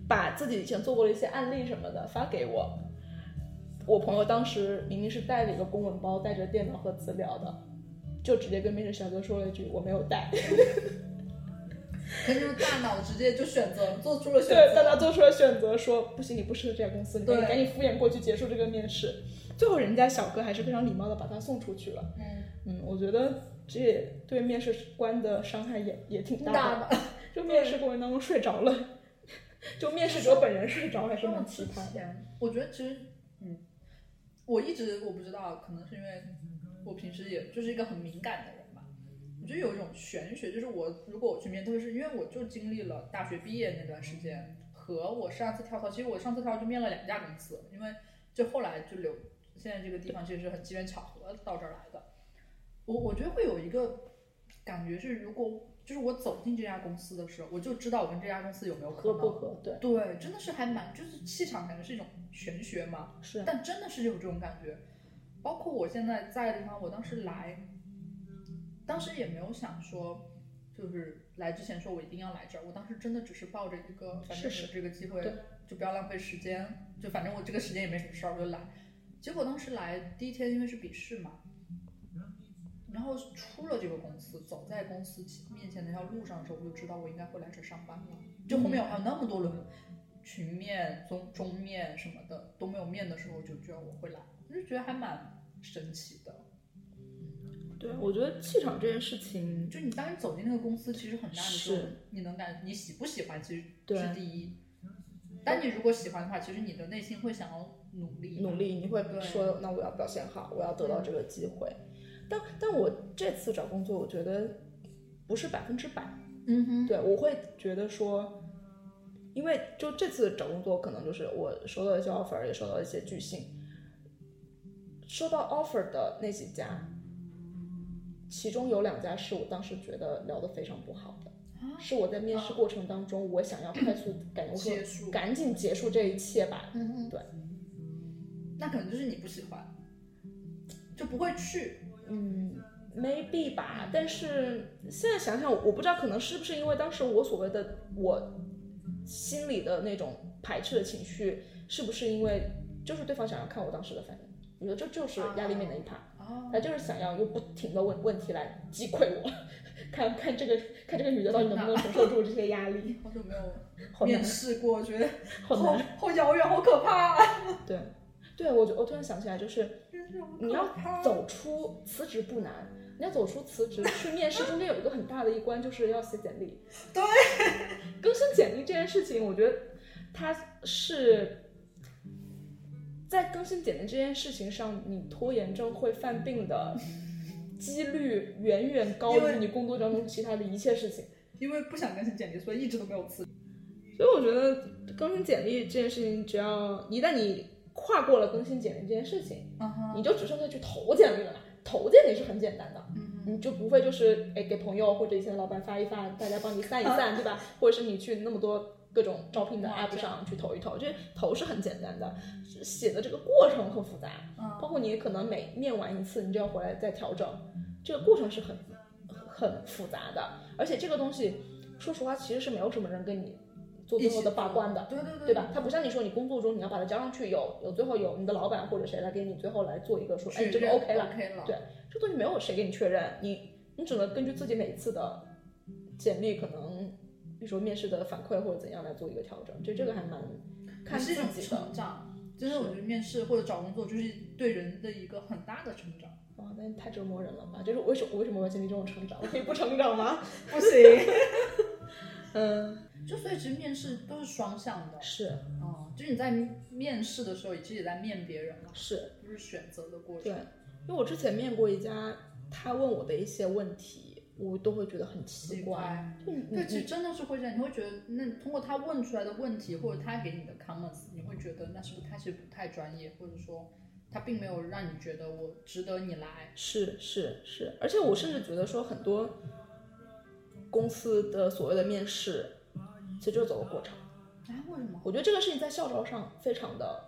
Speaker 3: 把自己以前做过的一些案例什么的发给我。我朋友当时明明是带了一个公文包，带着电脑和资料的，就直接跟面试小哥说了一句我没有带。
Speaker 4: 可是大脑直接就选择做出了选择对，
Speaker 3: 大家做出了选择，说不行，你不适合这家公司，你赶紧赶紧敷衍过去结束这个面试。最后人家小哥还是非常礼貌的把他送出去了。
Speaker 4: 嗯，
Speaker 3: 嗯，我觉得这也对面试官的伤害也也挺大的。就面试过程当中睡着了，就面试者本人睡着还是蛮奇葩的。
Speaker 4: 我觉得其实，嗯，我一直我不知道，可能是因为我平时也就是一个很敏感的。我觉得有一种玄学，就是我如果我去面，特别是因为我就经历了大学毕业那段时间，和我上次跳槽，其实我上次跳槽就面了两家公司，因为就后来就留现在这个地方，其实是很机缘巧合到这儿来的。我我觉得会有一个感觉是，如果就是我走进这家公司的时候，我就知道我跟这家公司有没有可能
Speaker 3: 合不合？对，
Speaker 4: 对，真的是还蛮，就是气场感觉是一种玄学嘛，
Speaker 3: 是
Speaker 4: 但真的是有这种感觉。包括我现在在的地方，我当时来，当时也没有想说，就是来之前说我一定要来这儿，我当时真的只是抱着一个，反正
Speaker 3: 试试
Speaker 4: 有这个机会，就不要浪费时间，就反正我这个时间也没什么事儿，我就来。结果当时来第一天，因为是笔试嘛，然后出了这个公司，走在公司面前那条路上的时候，我就知道我应该会来这上班了。就后面我还有那么多轮群面、中中面什么的都没有面的时候，就觉得我会来，我就觉得还蛮神奇的。
Speaker 3: 对，我觉得气场这件事情，
Speaker 4: 就你当你走进那个公司，其实很大的时候
Speaker 3: 是，
Speaker 4: 你能感你喜不喜欢，其实
Speaker 3: 对
Speaker 4: 是第一。但你如果喜欢的话，其实你的内心会想要努力，
Speaker 3: 努力，你会说，那我要表现好，我要得到这个机会。但但我这次找工作，我觉得不是百分之百，
Speaker 4: 嗯哼，
Speaker 3: 对我会觉得说，因为就这次找工作，可能就是我收到一些 offer，也收到一些拒信。收到 offer 的那几家，其中有两家是我当时觉得聊得非常不好的，
Speaker 4: 啊
Speaker 3: 是我在面试过程当中，我想要快速赶，我说
Speaker 4: 结束，
Speaker 3: 赶紧结束这一切吧。
Speaker 4: 嗯嗯，
Speaker 3: 对，
Speaker 4: 那可能就是你不喜欢，就不会去。
Speaker 3: 嗯，maybe 吧，但是现在想想，我不知道可能是不是因为当时我所谓的我心里的那种排斥的情绪，是不是因为就是对方想要看我当时的反应？我觉得这就是压力面的一趴，
Speaker 4: 哦
Speaker 3: 他就是想要用不停的问问题来击溃我，看看这个看这个女的到底能不能承受住这些压力，
Speaker 4: 好久没有面试过，觉得
Speaker 3: 好
Speaker 4: 好
Speaker 3: 难。
Speaker 4: 好遥远，好可怕、啊。
Speaker 3: 对，对我我突然想起来，就是你要走出辞职不难，你要走出辞职去面试，中间有一个很大的一关就是要写简历。
Speaker 4: 对，
Speaker 3: 更新简历这件事情，我觉得它是在更新简历这件事情上，你拖延症会犯病的几率远远高于你工作当中其他的一切事情。
Speaker 4: 因为不想更新简历，所以一直都没有辞。
Speaker 3: 所以我觉得更新简历这件事情，只要一旦你跨过了更新简历这件事情，你就只剩下去投简历了嘛。投简历是很简单的，你就不会就是哎给朋友或者以前的老板发一发，大家帮你散一散，对吧？或者是你去那么多各种招聘的 app 上去投一投，这投是很简单的，写的这个过程很复杂，
Speaker 4: 嗯
Speaker 3: 包括你可能每面完一次，你就要回来再调整，这个过程是很很复杂的，而且这个东西，说实话其实是没有什么人跟你做最后的把关的。
Speaker 4: 对对对
Speaker 3: 对吧？它不像你说你工作中你要把它交上去，有有最后有你的老板或者谁来给你最后来做一个说，哎，这个 OK 了
Speaker 4: ，，OK 了，
Speaker 3: 对这东西没有谁给你确认，你你只能根据自己每次的简历，可能比如说面试的反馈或者怎样来做一个调整，就这个还蛮看自
Speaker 4: 也是一种
Speaker 3: 己的
Speaker 4: 成。长。真的，我觉得面试或者找工作就是对人的一个很大的成长。
Speaker 3: 哇，那太折磨人了吧？就是为什我为什么要经历这种成长？我可以不成长吗？
Speaker 4: 不行，
Speaker 3: 嗯，
Speaker 4: 就所以其实面试都是双向的。
Speaker 3: 是
Speaker 4: 哦，就是你在面试的时候，你其实也在面别人嘛，
Speaker 3: 是，
Speaker 4: 就是选择的过程
Speaker 3: 对
Speaker 4: 程。，
Speaker 3: 因为我之前面过一家，他问我的一些问题，我都会觉得很奇怪。
Speaker 4: 对，其实真的是会这样，你会觉得，那通过他问出来的问题，或者他给你的 comments，你会觉得那是不是他其实不太专业，或者说他并没有让你觉得我值得你来。
Speaker 3: 是是是，而且我甚至觉得说很多公司的所谓的面试，其实就是走个过场。
Speaker 4: 啊？为什么？
Speaker 3: 我觉得这个事情在校招上非常的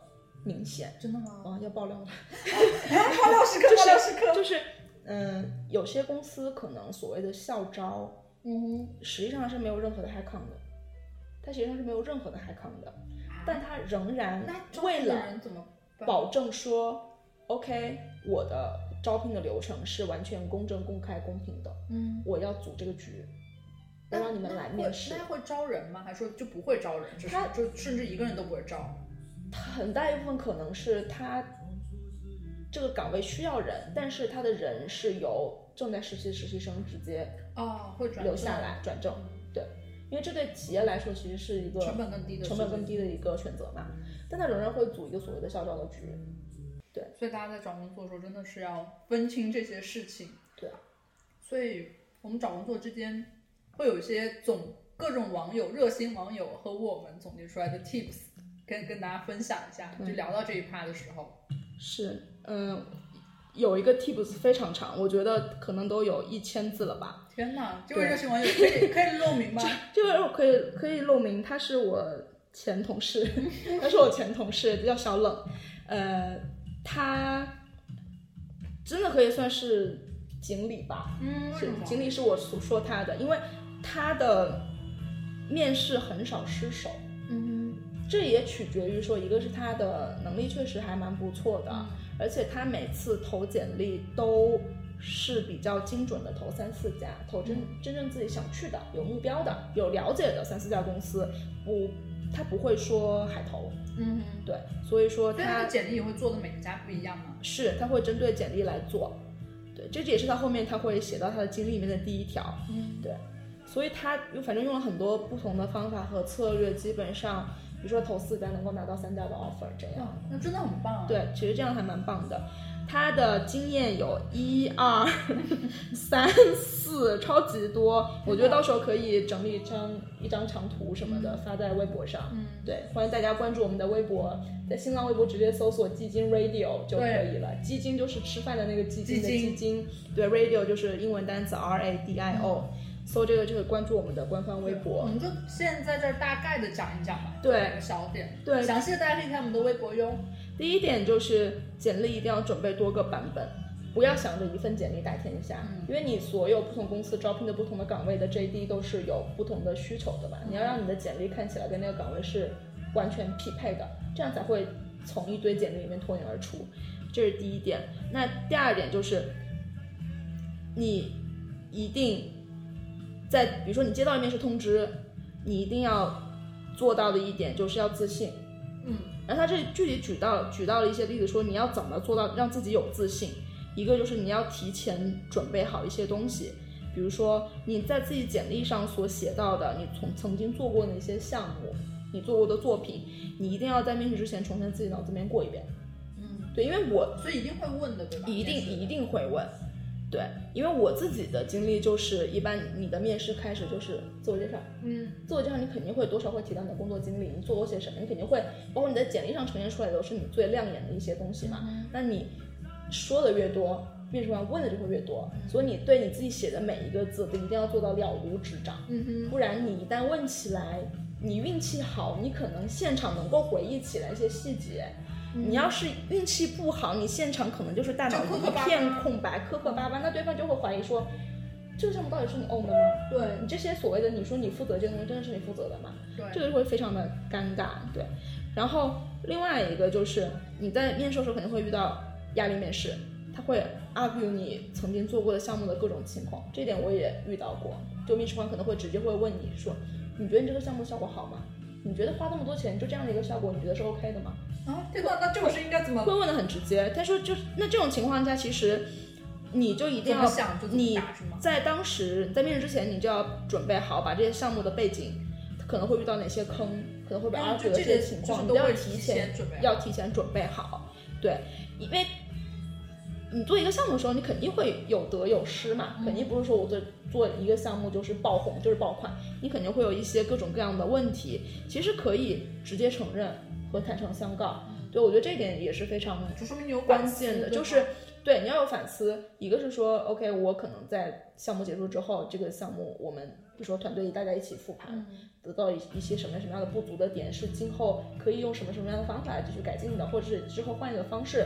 Speaker 3: 明显。
Speaker 4: 真的吗？
Speaker 3: 啊，要爆料了。
Speaker 4: 爆料时刻，爆料时刻。
Speaker 3: 就是，嗯，有些公司可能所谓的校招，
Speaker 4: 嗯
Speaker 3: 实际上是没有任何的 high con 的，它实际上是没有任何的 high con 的，但它仍然为了？保证说，OK，我的招聘的流程是完全公正、公开、公平的，
Speaker 4: 嗯，
Speaker 3: 我要组这个局，让你们来面试
Speaker 4: 那。会招人吗？还是说就不会招人？就是
Speaker 3: 他
Speaker 4: 就甚至一个人都不会招？
Speaker 3: 很大一部分可能是他这个岗位需要人，但是他的人是由正在实习的实习生直接
Speaker 4: 哦，会转
Speaker 3: 留下
Speaker 4: 正
Speaker 3: 来转正，对，因为这对企业来说其实是一个
Speaker 4: 成本更低的
Speaker 3: 成本更低的一个选择嘛，但他仍然会组一个所谓的校招的局，对
Speaker 4: 所以大家在找工作的时候真的是要分清这些事情。
Speaker 3: 对啊，
Speaker 4: 所以我们找工作之间会有一些总各种网友、热心网友和我们总结出来的 tips，跟跟大家分享一下。就聊到这一趴的时候，
Speaker 3: 是，嗯，有一个 tips 非常长，我觉得可能都有一千字了吧，
Speaker 4: 天哪，这位热心网友可以可以露名吗？
Speaker 3: 这个我可以可以露名，他是我前同事，他是我前同事，叫小冷，呃，他真的可以算是锦鲤吧，
Speaker 4: 嗯，为
Speaker 3: 是
Speaker 4: 什么？
Speaker 3: 经理是我所说他的，因为他的面试很少失手，
Speaker 4: 嗯
Speaker 3: 这也取决于说，一个是他的能力确实还蛮不错的，
Speaker 4: 嗯
Speaker 3: 而且他每次投简历都是比较精准的投三四家，投真真正自己想去的、有目标的、有了解的三四家公司，不，他不会说海投，
Speaker 4: 嗯，
Speaker 3: 对，所以说他
Speaker 4: 简历也会做的每一家不一样吗？
Speaker 3: 是他会针对简历来做，对，这也是他后面他会写到他的经历里面的第一条，
Speaker 4: 嗯。
Speaker 3: 对，所以他又反正用了很多不同的方法和策略，基本上比如说投四单能够拿到三家的 offer 这样。
Speaker 4: 哇，那真的很棒啊！
Speaker 3: 对，其实这样还蛮棒的。他的经验有一二三四，超级多。我觉得到时候可以整理一张一张长图什么的发在微博上。
Speaker 4: 嗯，
Speaker 3: 对，欢迎大家关注我们的微博，在新浪微博直接搜索“基金 Radio” 就可以了。基金就是吃饭的那个基金的
Speaker 4: 基金
Speaker 3: 基金，对，Radio 就是英文单词 R A D I O。搜这个就可以关注我们的官方微博我。
Speaker 4: 们就现在这儿大概的讲一讲吧，
Speaker 3: 对
Speaker 4: 小点，
Speaker 3: 对
Speaker 4: 详细的大家可以看我们的微博哟。
Speaker 3: 第一点就是简历一定要准备多个版本，不要想着一份简历打天下，
Speaker 4: 嗯
Speaker 3: 因为你所有不同公司招聘的不同的岗位的 JD 都是有不同的需求的嘛，你要让你的简历看起来跟那个岗位是完全匹配的，这样才会从一堆简历里面脱颖而出，这是第一点。那第二点就是，你一定在比如说你接到面试通知，你一定要做到的一点就是要自信。
Speaker 4: 嗯
Speaker 3: 然后他这里具体举到举到了一些例子，说你要怎么做到让自己有自信。一个就是你要提前准备好一些东西，比如说你在自己简历上所写到的，你从曾经做过的一些项目，你做过的作品，你一定要在面试之前重新自己脑子里面过一遍。
Speaker 4: 嗯，
Speaker 3: 对，因为我
Speaker 4: 所以一定会问的，对吧？
Speaker 3: 一定一定会问。对，因为我自己的经历就是，一般你的面试开始就是自我介绍，
Speaker 4: 嗯
Speaker 3: 自我介绍你肯定会多少会提到你的工作经历，你做过些什么，你肯定会包括你在简历上呈现出来的都是你最亮眼的一些东西嘛。
Speaker 4: 嗯
Speaker 3: 那你说的越多，面试官问的就会越多，所以你对你自己写的每一个字都一定要做到了如指掌，
Speaker 4: 嗯哼，
Speaker 3: 不然你一旦问起来，你运气好，你可能现场能够回忆起来一些细节。你要是运气不好，你现场可能就是大脑一片空白，磕磕巴巴，那对方就会怀疑说，这个项目到底是你 own 的吗？
Speaker 4: 对
Speaker 3: 你这些所谓的你说你负责这个东西，真的是你负责的吗？
Speaker 4: 对，
Speaker 3: 这个会非常的尴尬，对。然后另外一个就是你在面试的时候肯定会遇到压力面试，他会 argue 你曾经做过的项目的各种情况，这点我也遇到过。就面试官可能会直接会问你说，你觉得你这个项目效果好吗？你觉得花那么多钱就这样的一个效果，你觉得是 OK 的吗？
Speaker 4: 啊，天哪，那这个是应该怎么
Speaker 3: 会问的很直接。他说就那这种情况下，其实你就一定要你？在当时在面试之前，你就要准备好，把这些项目的背景可能会遇到哪些坑，可能会被
Speaker 4: 嗯
Speaker 3: argue 的这
Speaker 4: 些
Speaker 3: 些情况，你都要提
Speaker 4: 提前准备
Speaker 3: 要提前准备好。对，因为你做一个项目的时候，你肯定会有得有失嘛，肯定不是说我做做一个项目就是爆红就是爆款，你肯定会有一些各种各样的问题，其实可以直接承认和坦诚相告。对我觉得这一点也是非常
Speaker 4: 就说明你有
Speaker 3: 关键的，就是对你要有反思。一个是说，OK，我可能在项目结束之后，这个项目我们比如说团队大家一起复盘，得到一一些什么什么样的不足的点，是今后可以用什么什么样的方法来继续改进的，或者是之后换一个方式，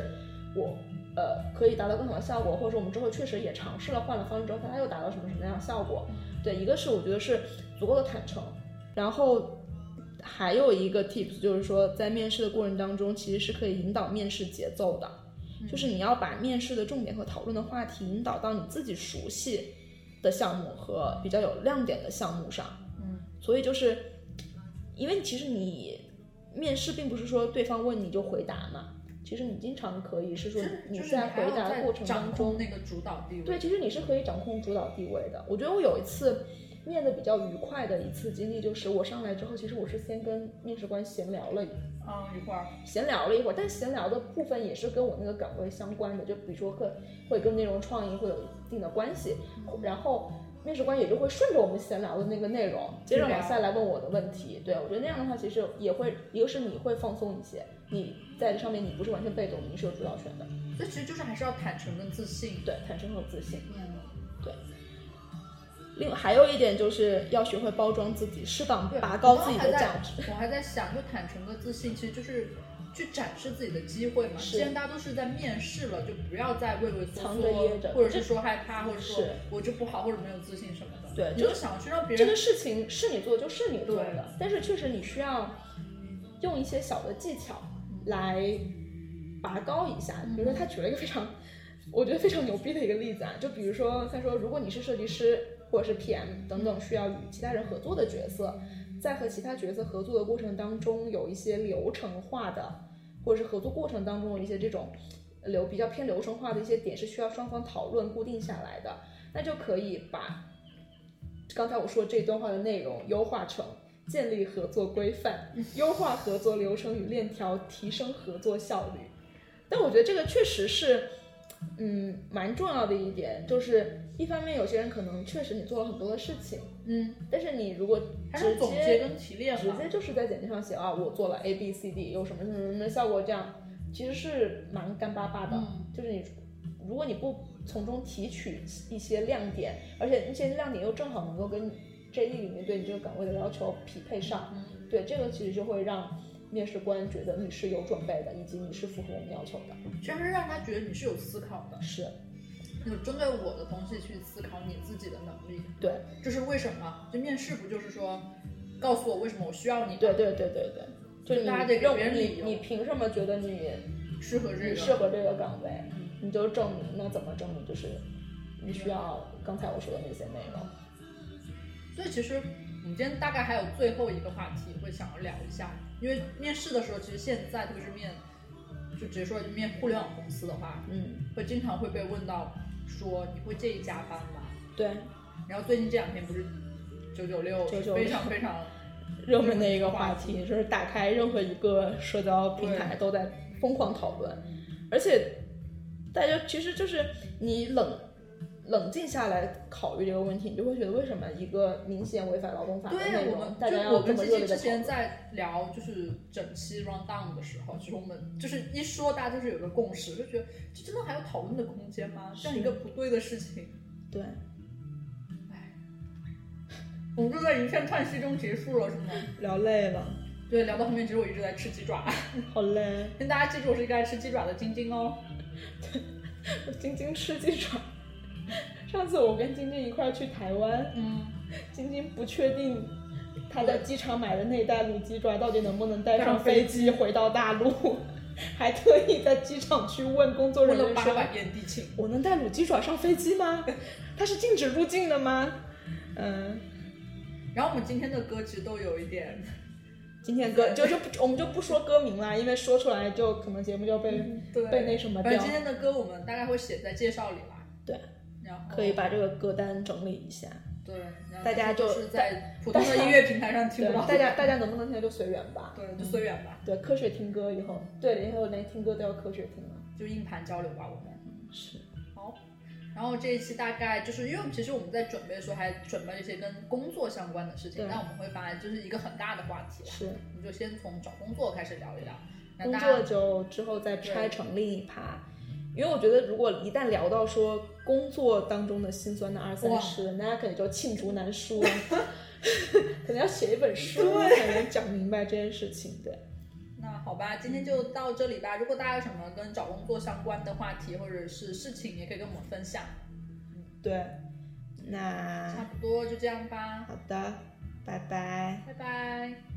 Speaker 3: 我呃可以达到更好的效果，或者说我们之后确实也尝试了换了方式之后，它又达到什么什么样的效果。对，一个是我觉得是足够的坦诚，然后还有一个 tips 就是说，在面试的过程当中，其实是可以引导面试节奏的，就是你要把面试的重点和讨论的话题引导到你自己熟悉的项目和比较有亮点的项目上。
Speaker 4: 嗯，
Speaker 3: 所以就是因为其实你面试并不是说对方问你就回答嘛，其实你经常可以是说你在回答过程当中
Speaker 4: 那个主导地位。
Speaker 3: 对，其实你是可以掌控主导地位的。我觉得我有一次面的比较愉快的一次经历，就是我上来之后，其实我是先跟面试官闲聊了一
Speaker 4: 嗯，一会儿
Speaker 3: 闲聊了一会儿，但闲聊的部分也是跟我那个岗位相关的，就比如说会会跟内容创意会有一定的关系，然后面试官也就会顺着我们闲聊的那个内容，接着往下来问我的问题。对我觉得那样的话，其实也会一个是你会放松一些，你在这上面你不是完全被动的，你是有主导权的。
Speaker 4: 这其实就是还是要坦诚跟自信。
Speaker 3: 对，坦诚和自信。
Speaker 4: 嗯，
Speaker 3: 另外还有一点就是要学会包装自己，适当，拔高自己的价值。
Speaker 4: 我还在想，就坦诚和自信，其实就是去展示自己的机会嘛。
Speaker 3: 是
Speaker 4: 既然大家都是在面试了，就不要再畏畏缩
Speaker 3: 藏着掖着
Speaker 4: 缩，或者是说害怕，或者说我就不好，或者没有自信什么的。
Speaker 3: 对就
Speaker 4: 你就想去让别人
Speaker 3: 这个事情是你做就是你做的，但是确实你需要用一些小的技巧来拔高一下。比如说，他举了一个非常，我觉得非常牛逼的一个例子啊，就比如说，他说，如果你是设计师或者是 PM 等等需要与其他人合作的角色，在和其他角色合作的过程当中，有一些流程化的，或者是合作过程当中有一些这种流比较偏流程化的一些点是需要双方讨论固定下来的，那就可以把刚才我说这段话的内容优化成建立合作规范，优化合作流程与链条，提升合作效率。但我觉得这个确实是，嗯，蛮重要的一点，就是一方面有些人可能确实你做了很多的事情，
Speaker 4: 嗯，
Speaker 3: 但是你如果
Speaker 4: 还
Speaker 3: 直
Speaker 4: 是总结
Speaker 3: 接
Speaker 4: 跟提炼。
Speaker 3: 直接就是在简历上写啊，我做了 A B C D，有什么什么什么效果，这样其实是蛮干巴巴的。
Speaker 4: 嗯
Speaker 3: 就是你，如果你不从中提取一些亮点，而且那些亮点又正好能够跟 JD 里面对你这个岗位的要求匹配上，
Speaker 4: 嗯
Speaker 3: 对这个其实就会让面试官觉得你是有准备的，以及你是符合我们要求的。
Speaker 4: 其实让他觉得你是有思考的，
Speaker 3: 是，
Speaker 4: 有针对我的东西去思考你自己的能力。
Speaker 3: 对，
Speaker 4: 这是为什么？就面试不就是说，告诉我为什么我需要你？
Speaker 3: 对，对对对对，就你
Speaker 4: 大家得给
Speaker 3: 认
Speaker 4: 别人理由
Speaker 3: 你你凭什么觉得你
Speaker 4: 适合这个。
Speaker 3: 你适合这个岗位？你就证明，那怎么证明？就是你需要刚才我说的那些内容。
Speaker 4: 所以其实我们今天大概还有最后一个话题会想要聊一下，因为面试的时候，其实现在特别是面，就直接说面互联网公司的话，
Speaker 3: 嗯，
Speaker 4: 会经常会被问到说你会介意加班吗？
Speaker 3: 对，
Speaker 4: 然后最近这两天不是九九六
Speaker 3: 996
Speaker 4: 非常非常
Speaker 3: 热门的一个话题，就是打开任何一个社交平台都在疯狂讨论，而且大家其实就是你冷冷静下来考虑这个问题，你就会觉得为什么一个明显违反劳动法的内
Speaker 4: 对，我
Speaker 3: 容，
Speaker 4: 们
Speaker 3: 大家
Speaker 4: 就我们
Speaker 3: 要这么热
Speaker 4: 之前？在聊就是整期 round down 的时候，其实我们就是一说大家就是有个共识，就觉得这真的还有讨论的空间吗？这样一个不对的事情，
Speaker 3: 对，
Speaker 4: 我们就在一片叹息中结束了，是吗？
Speaker 3: 聊累了，
Speaker 4: 对，聊到后面其实我一直在吃鸡爪，
Speaker 3: 好累。
Speaker 4: 跟大家记住我是一个爱吃鸡爪的晶晶哦。
Speaker 3: 晶晶吃鸡爪。上次我跟晶晶一块儿去台湾，
Speaker 4: 嗯，
Speaker 3: 晶晶不确定她在机场买的那袋卤鸡爪到底能不能带
Speaker 4: 带
Speaker 3: 上
Speaker 4: 上飞
Speaker 3: 飞机回到大陆，还特意在机场去问工作人员说。我能带卤鸡爪上飞机吗？它是禁止入境的吗？嗯，
Speaker 4: 然后我们今天的歌其实都有一点，
Speaker 3: 今天歌就就不我们就不说歌名啦，因为说出来就可能节目就被、
Speaker 4: 对，
Speaker 3: 被那什么掉。
Speaker 4: 今天的歌我们大概会写在介绍里吧。
Speaker 3: 对，
Speaker 4: 然后
Speaker 3: 可以把这个歌单整理一下。
Speaker 4: 对，然后
Speaker 3: 大家就
Speaker 4: 就是在普通的音乐平台上听
Speaker 3: 对
Speaker 4: 不到，，
Speaker 3: 大家大家能不能听就随缘吧。
Speaker 4: 对就随缘吧，
Speaker 3: 对，科学听歌以后，对，以后连听歌都要科学听了。
Speaker 4: 就硬盘交流吧，我们。
Speaker 3: 是，
Speaker 4: 好，然后这一期大概就是因为其实我们在准备的时候还准备了一些跟工作相关的事情，
Speaker 3: 对
Speaker 4: 那我们会把就是一个很大的话题啦，
Speaker 3: 是
Speaker 4: 我们就先从找工作开始聊一聊。那
Speaker 3: 工作就之后再拆成另一趴。因为我觉得，如果一旦聊到说工作当中的辛酸的二三
Speaker 4: 哇
Speaker 3: 十，大家可能就罄竹难书了，可能要写一本书才能讲明白这件事情。对，
Speaker 4: 那好吧，今天就到这里吧。如果大家有什么跟找工作相关的话题或者是事情，也可以跟我们分享。
Speaker 3: 对，那差
Speaker 4: 不多就这样吧，
Speaker 3: 好的，拜拜。
Speaker 4: 拜拜。